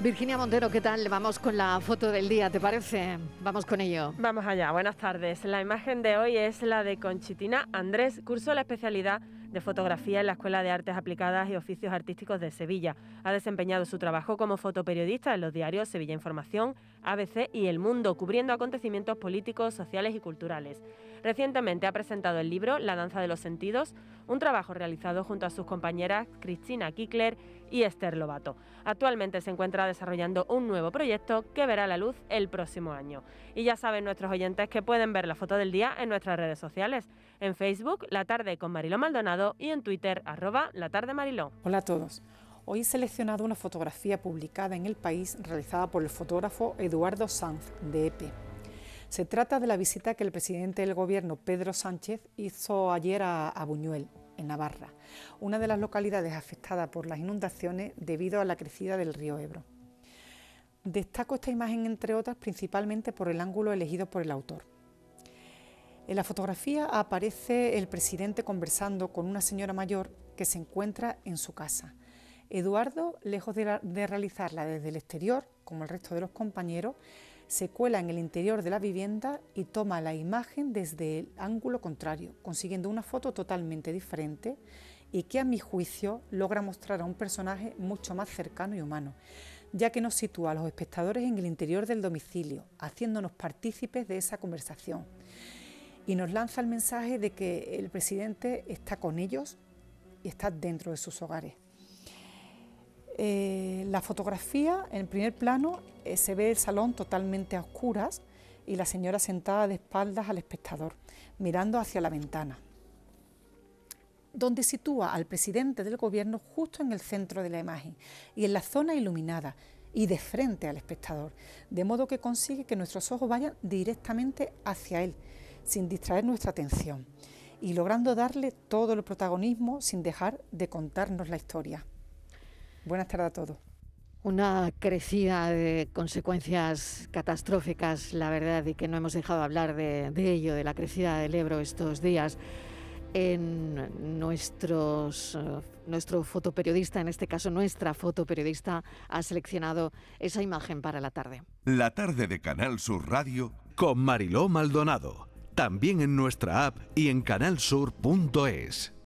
Virginia Montero, ¿qué tal? Vamos con la foto del día, ¿te parece? Vamos con ello. Vamos allá, buenas tardes. La imagen de hoy es la de Conchitina Andrés, curso la especialidad de fotografía en la Escuela de Artes Aplicadas y Oficios Artísticos de Sevilla. Ha desempeñado su trabajo como fotoperiodista en los diarios Sevilla Información, ABC y El Mundo, cubriendo acontecimientos políticos, sociales y culturales. Recientemente ha presentado el libro La danza de los sentidos, un trabajo realizado junto a sus compañeras Cristina Kickler y Esther Lobato. Actualmente se encuentra desarrollando un nuevo proyecto que verá la luz el próximo año. Y ya saben nuestros oyentes que pueden ver la foto del día en nuestras redes sociales, en Facebook La Tarde con Mariló Maldonado y en Twitter arroba La Tarde Mariló. Hola a todos. Hoy he seleccionado una fotografía publicada en El País realizada por el fotógrafo Eduardo Sanz de EPE. Se trata de la visita que el presidente del Gobierno, Pedro Sánchez, hizo ayer a, a Buñuel, en Navarra, una de las localidades afectadas por las inundaciones debido a la crecida del río Ebro. Destaco esta imagen, entre otras, principalmente por el ángulo elegido por el autor. En la fotografía aparece el presidente conversando con una señora mayor que se encuentra en su casa. Eduardo, lejos de, de realizarla desde el exterior, como el resto de los compañeros, se cuela en el interior de la vivienda y toma la imagen desde el ángulo contrario, consiguiendo una foto totalmente diferente y que a mi juicio logra mostrar a un personaje mucho más cercano y humano, ya que nos sitúa a los espectadores en el interior del domicilio, haciéndonos partícipes de esa conversación. Y nos lanza el mensaje de que el presidente está con ellos y está dentro de sus hogares. Eh, la fotografía, en primer plano, eh, se ve el salón totalmente a oscuras y la señora sentada de espaldas al espectador, mirando hacia la ventana, donde sitúa al presidente del gobierno justo en el centro de la imagen y en la zona iluminada y de frente al espectador, de modo que consigue que nuestros ojos vayan directamente hacia él, sin distraer nuestra atención, y logrando darle todo el protagonismo sin dejar de contarnos la historia. Buenas tardes a todos. Una crecida de consecuencias catastróficas, la verdad, y que no hemos dejado hablar de, de ello, de la crecida del Ebro estos días. En nuestros, nuestro fotoperiodista, en este caso nuestra fotoperiodista, ha seleccionado esa imagen para la tarde. La tarde de Canal Sur Radio con Mariló Maldonado. También en nuestra app y en canalsur.es.